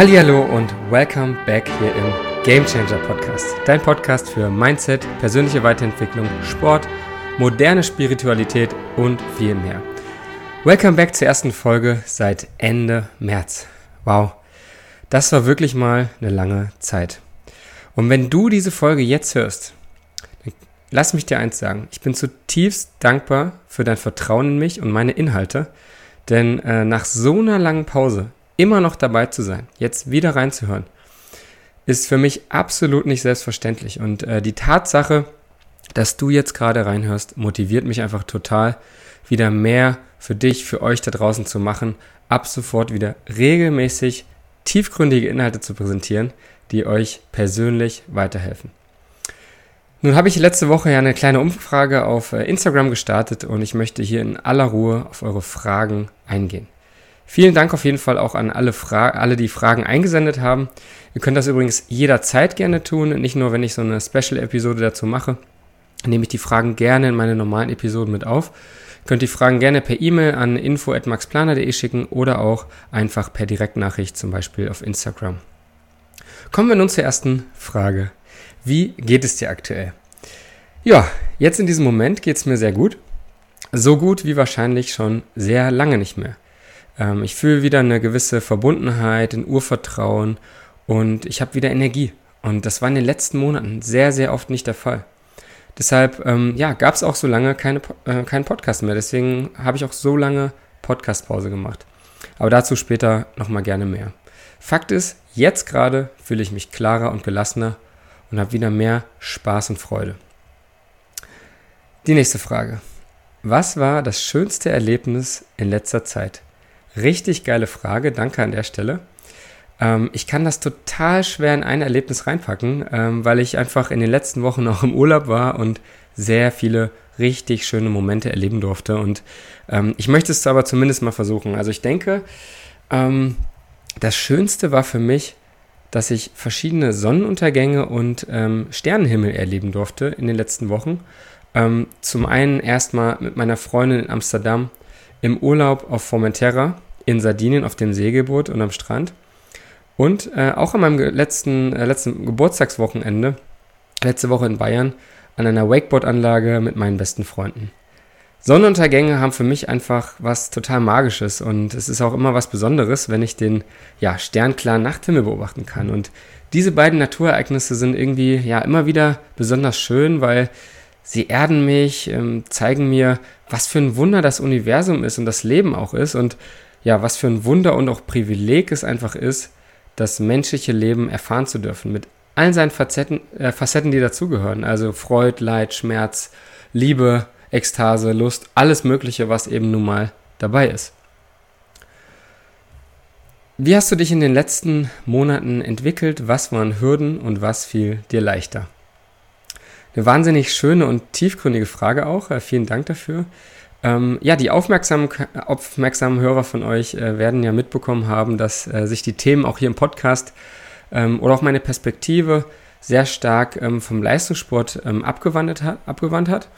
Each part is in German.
Hallihallo und welcome back hier im Game Changer Podcast. Dein Podcast für Mindset, persönliche Weiterentwicklung, Sport, moderne Spiritualität und viel mehr. Welcome back zur ersten Folge seit Ende März. Wow, das war wirklich mal eine lange Zeit. Und wenn du diese Folge jetzt hörst, lass mich dir eins sagen. Ich bin zutiefst dankbar für dein Vertrauen in mich und meine Inhalte, denn äh, nach so einer langen Pause immer noch dabei zu sein, jetzt wieder reinzuhören, ist für mich absolut nicht selbstverständlich. Und äh, die Tatsache, dass du jetzt gerade reinhörst, motiviert mich einfach total, wieder mehr für dich, für euch da draußen zu machen, ab sofort wieder regelmäßig tiefgründige Inhalte zu präsentieren, die euch persönlich weiterhelfen. Nun habe ich letzte Woche ja eine kleine Umfrage auf äh, Instagram gestartet und ich möchte hier in aller Ruhe auf eure Fragen eingehen. Vielen Dank auf jeden Fall auch an alle, Fra alle, die Fragen eingesendet haben. Ihr könnt das übrigens jederzeit gerne tun, nicht nur, wenn ich so eine Special-Episode dazu mache. Nehme ich die Fragen gerne in meine normalen Episoden mit auf. Ihr könnt die Fragen gerne per E-Mail an info.maxplaner.de schicken oder auch einfach per Direktnachricht, zum Beispiel auf Instagram. Kommen wir nun zur ersten Frage. Wie geht es dir aktuell? Ja, jetzt in diesem Moment geht es mir sehr gut. So gut wie wahrscheinlich schon sehr lange nicht mehr. Ähm, ich fühle wieder eine gewisse Verbundenheit, ein Urvertrauen und ich habe wieder Energie. Und das war in den letzten Monaten sehr, sehr oft nicht der Fall. Deshalb ähm, ja, gab es auch so lange keine, äh, keinen Podcast mehr. Deswegen habe ich auch so lange Podcastpause gemacht. Aber dazu später nochmal gerne mehr. Fakt ist, jetzt gerade fühle ich mich klarer und gelassener und habe wieder mehr Spaß und Freude. Die nächste Frage. Was war das schönste Erlebnis in letzter Zeit? Richtig geile Frage, danke an der Stelle. Ähm, ich kann das total schwer in ein Erlebnis reinpacken, ähm, weil ich einfach in den letzten Wochen auch im Urlaub war und sehr viele richtig schöne Momente erleben durfte. Und ähm, ich möchte es aber zumindest mal versuchen. Also ich denke, ähm, das Schönste war für mich, dass ich verschiedene Sonnenuntergänge und ähm, Sternenhimmel erleben durfte in den letzten Wochen. Ähm, zum einen erstmal mit meiner Freundin in Amsterdam im Urlaub auf Formentera in Sardinien auf dem Segelboot und am Strand. Und äh, auch an meinem letzten, äh, letzten Geburtstagswochenende, letzte Woche in Bayern, an einer Wakeboard-Anlage mit meinen besten Freunden. Sonnenuntergänge haben für mich einfach was total Magisches und es ist auch immer was Besonderes, wenn ich den ja, sternklaren Nachthimmel beobachten kann. Und diese beiden Naturereignisse sind irgendwie ja immer wieder besonders schön, weil sie erden mich, ähm, zeigen mir, was für ein Wunder das Universum ist und das Leben auch ist und ja, was für ein Wunder und auch Privileg es einfach ist, das menschliche Leben erfahren zu dürfen mit allen seinen Facetten, äh, Facetten die dazugehören. Also Freud, Leid, Schmerz, Liebe, Ekstase, Lust, alles Mögliche, was eben nun mal dabei ist. Wie hast du dich in den letzten Monaten entwickelt? Was waren Hürden und was fiel dir leichter? Eine wahnsinnig schöne und tiefgründige Frage auch. Äh, vielen Dank dafür. Ähm, ja, die aufmerksamen, aufmerksamen Hörer von euch äh, werden ja mitbekommen haben, dass äh, sich die Themen auch hier im Podcast ähm, oder auch meine Perspektive sehr stark ähm, vom Leistungssport ähm, abgewandt, hat, abgewandt hat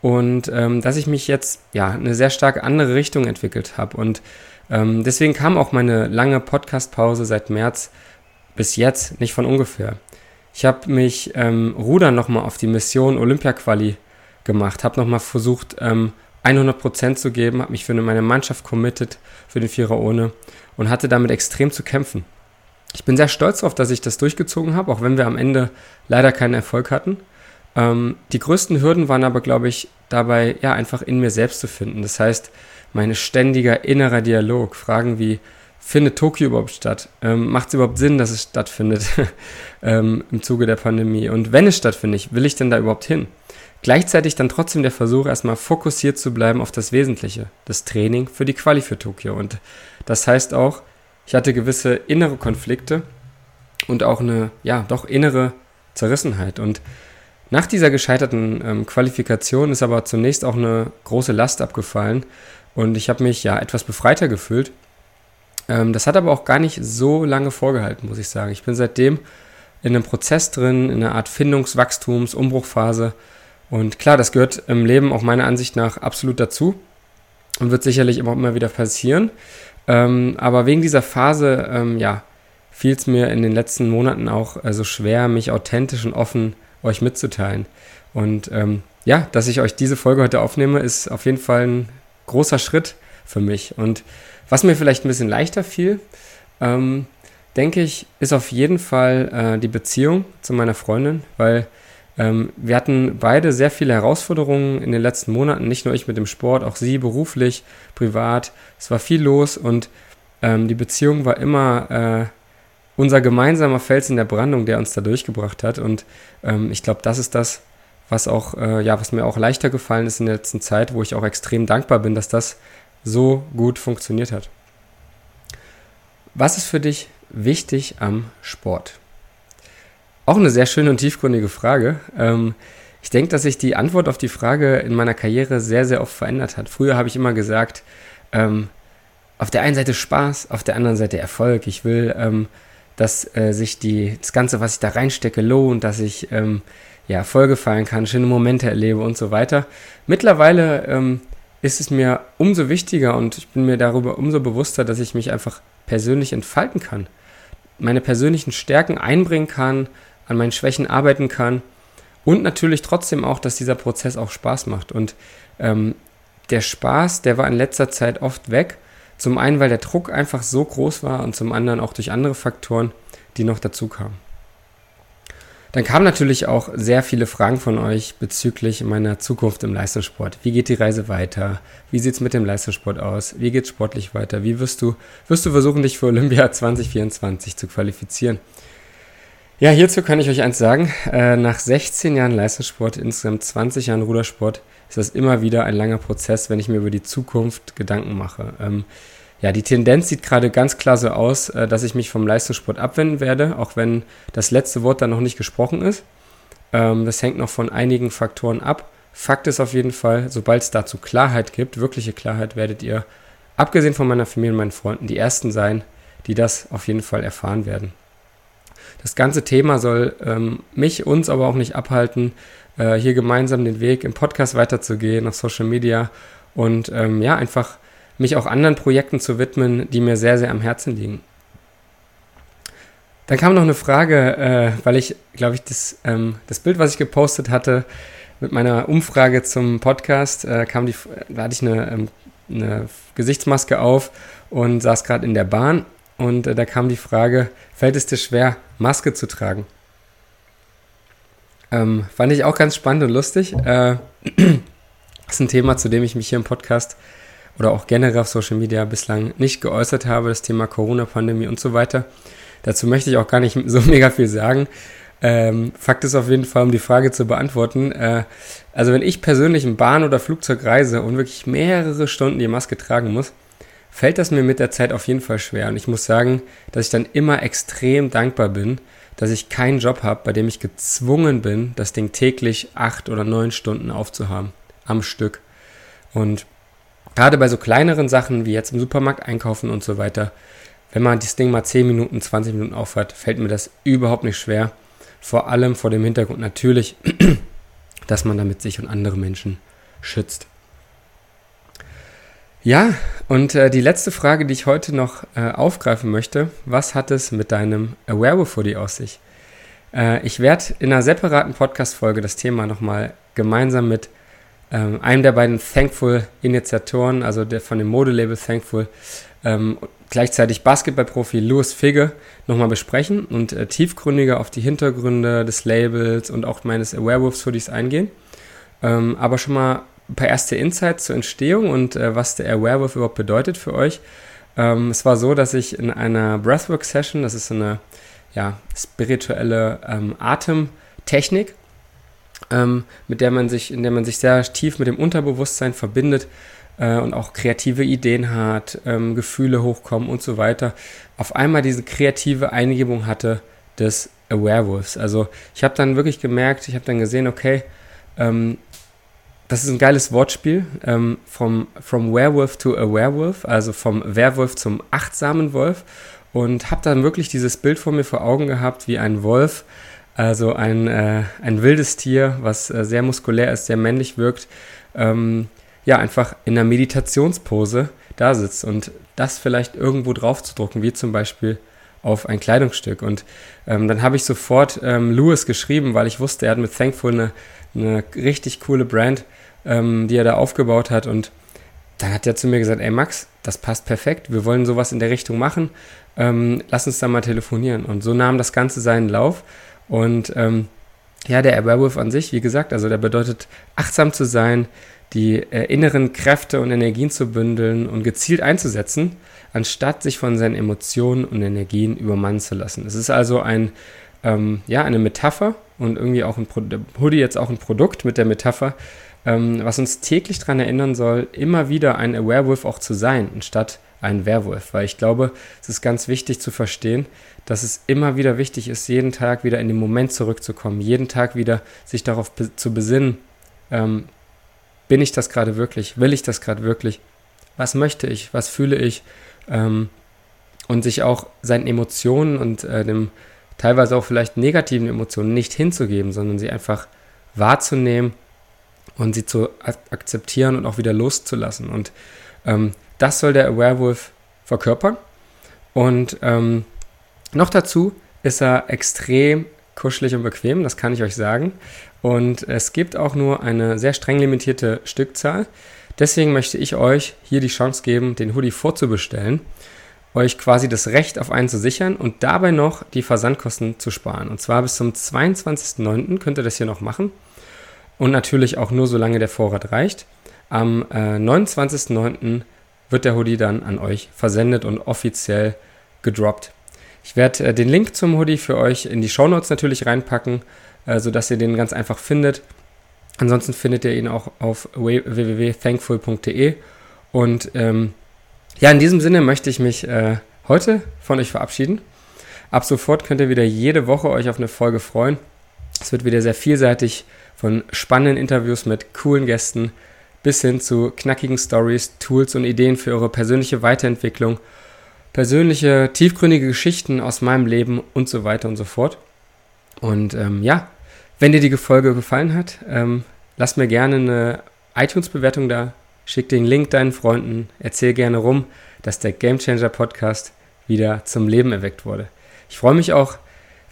und ähm, dass ich mich jetzt ja eine sehr stark andere Richtung entwickelt habe und ähm, deswegen kam auch meine lange Podcast-Pause seit März bis jetzt nicht von ungefähr. Ich habe mich ähm, Rudern nochmal auf die Mission Olympia-Quali gemacht, habe nochmal versucht, ähm, 100% zu geben, habe mich für meine Mannschaft committed, für den Vierer ohne und hatte damit extrem zu kämpfen. Ich bin sehr stolz darauf, dass ich das durchgezogen habe, auch wenn wir am Ende leider keinen Erfolg hatten. Ähm, die größten Hürden waren aber, glaube ich, dabei, ja, einfach in mir selbst zu finden. Das heißt, mein ständiger innerer Dialog, Fragen wie, findet Tokio überhaupt statt? Ähm, Macht es überhaupt Sinn, dass es stattfindet ähm, im Zuge der Pandemie? Und wenn es stattfindet, will ich denn da überhaupt hin? Gleichzeitig dann trotzdem der Versuch, erstmal fokussiert zu bleiben auf das Wesentliche, das Training für die Quali für Tokio. Und das heißt auch, ich hatte gewisse innere Konflikte und auch eine, ja, doch innere Zerrissenheit. Und nach dieser gescheiterten ähm, Qualifikation ist aber zunächst auch eine große Last abgefallen und ich habe mich ja etwas befreiter gefühlt. Ähm, das hat aber auch gar nicht so lange vorgehalten, muss ich sagen. Ich bin seitdem in einem Prozess drin, in einer Art Findungswachstums, Umbruchphase und klar, das gehört im Leben auch meiner Ansicht nach absolut dazu und wird sicherlich immer, immer wieder passieren. Ähm, aber wegen dieser Phase, ähm, ja, fiel es mir in den letzten Monaten auch äh, so also schwer, mich authentisch und offen euch mitzuteilen. Und ähm, ja, dass ich euch diese Folge heute aufnehme, ist auf jeden Fall ein großer Schritt für mich. Und was mir vielleicht ein bisschen leichter fiel, ähm, denke ich, ist auf jeden Fall äh, die Beziehung zu meiner Freundin, weil ähm, wir hatten beide sehr viele Herausforderungen in den letzten Monaten, nicht nur ich mit dem Sport, auch sie beruflich, privat. Es war viel los und ähm, die Beziehung war immer äh, unser gemeinsamer Fels in der Brandung, der uns da durchgebracht hat. Und ähm, ich glaube, das ist das, was auch, äh, ja, was mir auch leichter gefallen ist in der letzten Zeit, wo ich auch extrem dankbar bin, dass das so gut funktioniert hat. Was ist für dich wichtig am Sport? Auch eine sehr schöne und tiefgründige Frage. Ähm, ich denke, dass sich die Antwort auf die Frage in meiner Karriere sehr, sehr oft verändert hat. Früher habe ich immer gesagt, ähm, auf der einen Seite Spaß, auf der anderen Seite Erfolg. Ich will, ähm, dass äh, sich die, das Ganze, was ich da reinstecke, lohnt, dass ich ja, Erfolge feiern kann, schöne Momente erlebe und so weiter. Mittlerweile ist es mir umso wichtiger und ich bin mir darüber umso bewusster, dass ich mich einfach persönlich entfalten kann, meine persönlichen Stärken einbringen kann, an meinen Schwächen arbeiten kann und natürlich trotzdem auch, dass dieser Prozess auch Spaß macht. Und ähm, der Spaß, der war in letzter Zeit oft weg. Zum einen, weil der Druck einfach so groß war und zum anderen auch durch andere Faktoren, die noch dazu kamen. Dann kamen natürlich auch sehr viele Fragen von euch bezüglich meiner Zukunft im Leistungssport. Wie geht die Reise weiter? Wie sieht es mit dem Leistungssport aus? Wie geht es sportlich weiter? Wie wirst du, wirst du versuchen, dich für Olympia 2024 zu qualifizieren? Ja, hierzu kann ich euch eins sagen. Äh, nach 16 Jahren Leistungssport, insgesamt 20 Jahren Rudersport, ist das immer wieder ein langer Prozess, wenn ich mir über die Zukunft Gedanken mache. Ja, die Tendenz sieht gerade ganz klar so aus, äh, dass ich mich vom Leistungssport abwenden werde, auch wenn das letzte Wort dann noch nicht gesprochen ist. Ähm, das hängt noch von einigen Faktoren ab. Fakt ist auf jeden Fall, sobald es dazu Klarheit gibt, wirkliche Klarheit, werdet ihr, abgesehen von meiner Familie und meinen Freunden, die Ersten sein, die das auf jeden Fall erfahren werden. Das ganze Thema soll ähm, mich, uns aber auch nicht abhalten, äh, hier gemeinsam den Weg im Podcast weiterzugehen, auf Social Media und ähm, ja, einfach mich auch anderen Projekten zu widmen, die mir sehr, sehr am Herzen liegen. Dann kam noch eine Frage, äh, weil ich, glaube ich, das, ähm, das Bild, was ich gepostet hatte mit meiner Umfrage zum Podcast, äh, kam die, da hatte ich eine, ähm, eine Gesichtsmaske auf und saß gerade in der Bahn und äh, da kam die Frage, fällt es dir schwer, Maske zu tragen? Ähm, fand ich auch ganz spannend und lustig. Äh, das ist ein Thema, zu dem ich mich hier im Podcast oder auch generell auf Social Media bislang nicht geäußert habe, das Thema Corona-Pandemie und so weiter. Dazu möchte ich auch gar nicht so mega viel sagen. Ähm, Fakt ist auf jeden Fall, um die Frage zu beantworten, äh, also wenn ich persönlich in Bahn oder Flugzeug reise und wirklich mehrere Stunden die Maske tragen muss, fällt das mir mit der Zeit auf jeden Fall schwer. Und ich muss sagen, dass ich dann immer extrem dankbar bin, dass ich keinen Job habe, bei dem ich gezwungen bin, das Ding täglich acht oder neun Stunden aufzuhaben am Stück. Und Gerade bei so kleineren Sachen wie jetzt im Supermarkt einkaufen und so weiter, wenn man das Ding mal 10 Minuten, 20 Minuten aufhat, fällt mir das überhaupt nicht schwer. Vor allem vor dem Hintergrund natürlich, dass man damit sich und andere Menschen schützt. Ja, und äh, die letzte Frage, die ich heute noch äh, aufgreifen möchte, was hat es mit deinem Werewolf-Hoodie aus sich? Äh, ich werde in einer separaten Podcast-Folge das Thema nochmal gemeinsam mit ähm, einem der beiden Thankful-Initiatoren, also der von dem Modelabel Thankful, ähm, gleichzeitig Basketballprofi Louis Figge nochmal besprechen und äh, tiefgründiger auf die Hintergründe des Labels und auch meines Werewolves-Hoodies eingehen. Ähm, aber schon mal ein paar erste Insights zur Entstehung und äh, was der Werewolf überhaupt bedeutet für euch. Ähm, es war so, dass ich in einer Breathwork-Session, das ist so eine ja, spirituelle ähm, Atemtechnik, ähm, mit der man sich, in der man sich sehr tief mit dem Unterbewusstsein verbindet äh, und auch kreative Ideen hat, ähm, Gefühle hochkommen und so weiter, auf einmal diese kreative Eingebung hatte des Werewolves. Also ich habe dann wirklich gemerkt, ich habe dann gesehen, okay, ähm, das ist ein geiles Wortspiel, ähm, vom, from Werewolf to a Werewolf, also vom Werwolf zum achtsamen Wolf und habe dann wirklich dieses Bild vor mir vor Augen gehabt, wie ein Wolf also ein, äh, ein wildes Tier, was äh, sehr muskulär ist, sehr männlich wirkt, ähm, ja, einfach in einer Meditationspose da sitzt und das vielleicht irgendwo drauf zu drucken, wie zum Beispiel auf ein Kleidungsstück. Und ähm, dann habe ich sofort ähm, Lewis geschrieben, weil ich wusste, er hat mit Thankful eine, eine richtig coole Brand, ähm, die er da aufgebaut hat. Und dann hat er zu mir gesagt, ey Max, das passt perfekt, wir wollen sowas in der Richtung machen, ähm, lass uns da mal telefonieren. Und so nahm das Ganze seinen Lauf. Und ähm, ja, der Werewolf an sich, wie gesagt, also der bedeutet achtsam zu sein, die äh, inneren Kräfte und Energien zu bündeln und gezielt einzusetzen, anstatt sich von seinen Emotionen und Energien übermannen zu lassen. Es ist also ein, ähm, ja, eine Metapher und irgendwie auch ein Pro Hoodie jetzt auch ein Produkt mit der Metapher, ähm, was uns täglich daran erinnern soll, immer wieder ein Werewolf auch zu sein, anstatt ein Werwolf. Weil ich glaube, es ist ganz wichtig zu verstehen, dass es immer wieder wichtig ist, jeden Tag wieder in den Moment zurückzukommen, jeden Tag wieder sich darauf be zu besinnen, ähm, bin ich das gerade wirklich, will ich das gerade wirklich, was möchte ich, was fühle ich ähm, und sich auch seinen Emotionen und äh, dem teilweise auch vielleicht negativen Emotionen nicht hinzugeben, sondern sie einfach wahrzunehmen und sie zu akzeptieren und auch wieder loszulassen. Und ähm, das soll der Werewolf verkörpern. Und ähm, noch dazu ist er extrem kuschelig und bequem, das kann ich euch sagen. Und es gibt auch nur eine sehr streng limitierte Stückzahl. Deswegen möchte ich euch hier die Chance geben, den Hoodie vorzubestellen, euch quasi das Recht auf einen zu sichern und dabei noch die Versandkosten zu sparen. Und zwar bis zum 22.09. könnt ihr das hier noch machen. Und natürlich auch nur solange der Vorrat reicht. Am äh, 29.09. wird der Hoodie dann an euch versendet und offiziell gedroppt. Ich werde äh, den Link zum Hoodie für euch in die Show Notes natürlich reinpacken, äh, sodass ihr den ganz einfach findet. Ansonsten findet ihr ihn auch auf www.thankful.de. Und ähm, ja, in diesem Sinne möchte ich mich äh, heute von euch verabschieden. Ab sofort könnt ihr wieder jede Woche euch auf eine Folge freuen. Es wird wieder sehr vielseitig von spannenden Interviews mit coolen Gästen bis hin zu knackigen Stories, Tools und Ideen für eure persönliche Weiterentwicklung persönliche, tiefgründige Geschichten aus meinem Leben und so weiter und so fort. Und ähm, ja, wenn dir die Folge gefallen hat, ähm, lass mir gerne eine iTunes-Bewertung da, schick den Link deinen Freunden, erzähl gerne rum, dass der Gamechanger Podcast wieder zum Leben erweckt wurde. Ich freue mich auch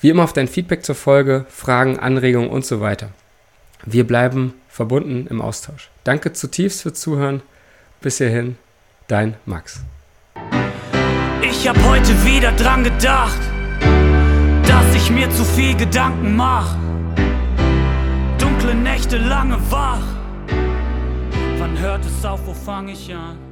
wie immer auf dein Feedback zur Folge, Fragen, Anregungen und so weiter. Wir bleiben verbunden im Austausch. Danke zutiefst fürs Zuhören. Bis hierhin, dein Max. Ich hab heute wieder dran gedacht, dass ich mir zu viel Gedanken mach. Dunkle Nächte lange wach. Wann hört es auf, wo fang ich an?